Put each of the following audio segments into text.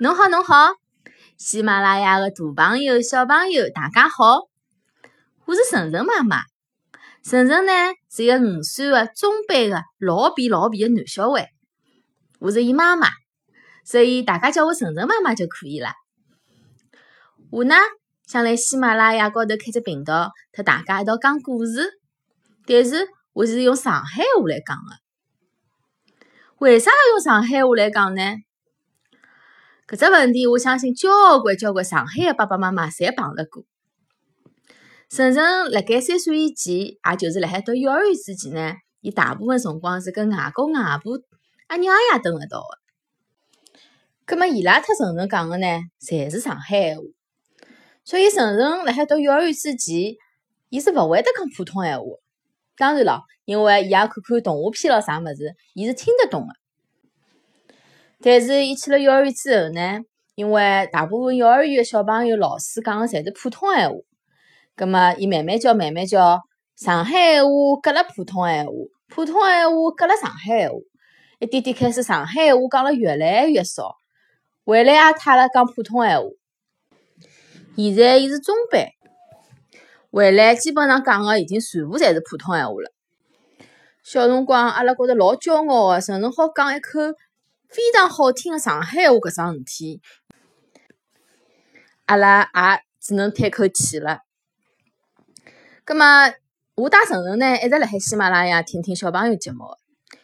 侬好，侬好，喜马拉雅的大朋友、小朋友，大家好，我是晨晨妈妈。晨晨呢是一个五岁的中班的老皮老皮的男小孩，我是伊妈妈，所以大家叫我晨晨妈妈就可以了。我呢想来喜马拉雅高头开只频道，和大家一道讲故事，但是我是用上海话来讲的。为啥要用上海话来讲呢？搿只问题，我相信交关交关上海的爸爸妈妈侪碰着过。晨晨辣盖三岁以前，也就是辣海读幼儿园之前呢，伊大部分辰光是跟外公外婆、阿娘阿爷蹲一道的。葛末伊拉特晨晨讲的呢，侪是上海话。所以晨晨辣海读幼儿园之前，伊是勿会得讲普通闲话。当然了，因为伊也看看动画片咯啥物事，伊是听得懂的。但是，伊去了幼儿园之后呢，因为大部分幼儿园的小朋友老师讲的侪是普通闲话，葛末伊慢慢教，慢慢教，上海闲话隔了普通闲话，普通闲话隔了上海闲话，一点点开始上海闲话讲了越来越少，回来也塌了讲普通闲话。现在伊是中班，回来基本上讲的已经全部侪是普通闲话了。小辰光阿拉觉着老骄傲的，甚至好讲一口。非常好听的上海话，搿桩事体，阿拉也只能叹口气了。葛末我带晨晨呢，一直辣海喜马拉雅听听小朋友节目。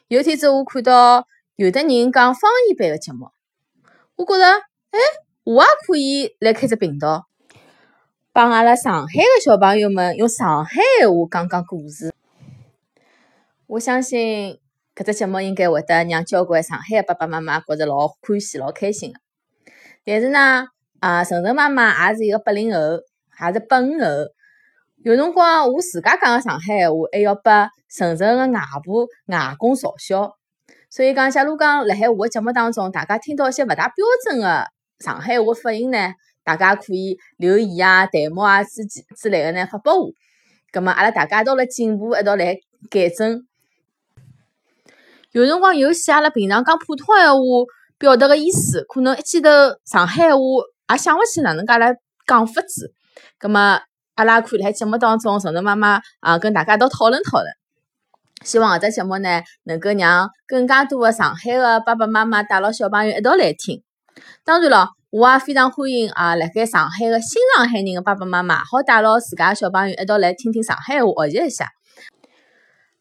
有天子我看到有的人讲方言版的节目，我觉着，哎，我也可以来开只频道，帮阿拉上海的小朋友们用上海话讲讲故事。我相信。搿只节目应该会得让交关上海的爸爸妈妈觉着老欢喜、老开心的。但是呢，啊，晨晨妈妈也是一个八零后，也是八五后。有辰光我自家讲个上海闲话，还要拨晨晨个外婆、外公嘲笑。所以讲，假如讲辣海我个节目当中，大家听到一些勿大标准个上海闲话发音呢，大家可以留言啊、弹幕啊之之类个呢发拨我。葛末阿拉大家一道来进步，一道来改正。有辰光尤其阿拉平常讲普通闲话表达个意思，可能一记头上海话也想勿起哪能介来讲法子。葛末阿拉可以辣节目当中，晨晨妈妈啊跟大家一道讨论讨论。希望搿只节目呢，能够让更加多的上海个爸爸妈妈带牢小朋友一道来听。当然了，我也非常欢迎啊，辣盖上海个新上海人个爸爸妈妈，好带牢自家小朋友一道来听听上海话，学习一下。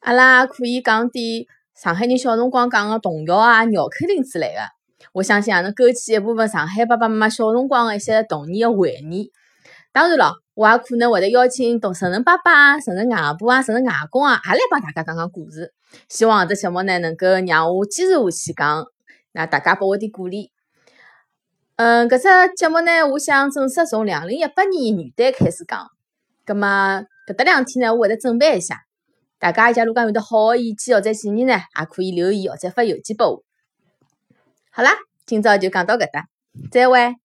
阿拉可以讲点。上海人小辰光讲个童谣啊、绕口令之类的，我相信也能勾起一部分上海爸爸妈妈小辰光的一些童年的回忆。当然了，我也可能会得邀请同晨晨爸爸、晨晨外婆啊、晨晨外公啊，也来帮大家讲讲故事。希望搿节目呢，能够让我坚持下去讲，那大家拨我点鼓励。嗯，搿只节目呢，我想正式从两零一八年元旦开始讲，葛末搿搭两天呢，我会得准备一下。大家假如讲有得好的意见或者建议呢，也可以留言或者发邮件拨我。好啦，今朝就讲到搿搭，再会。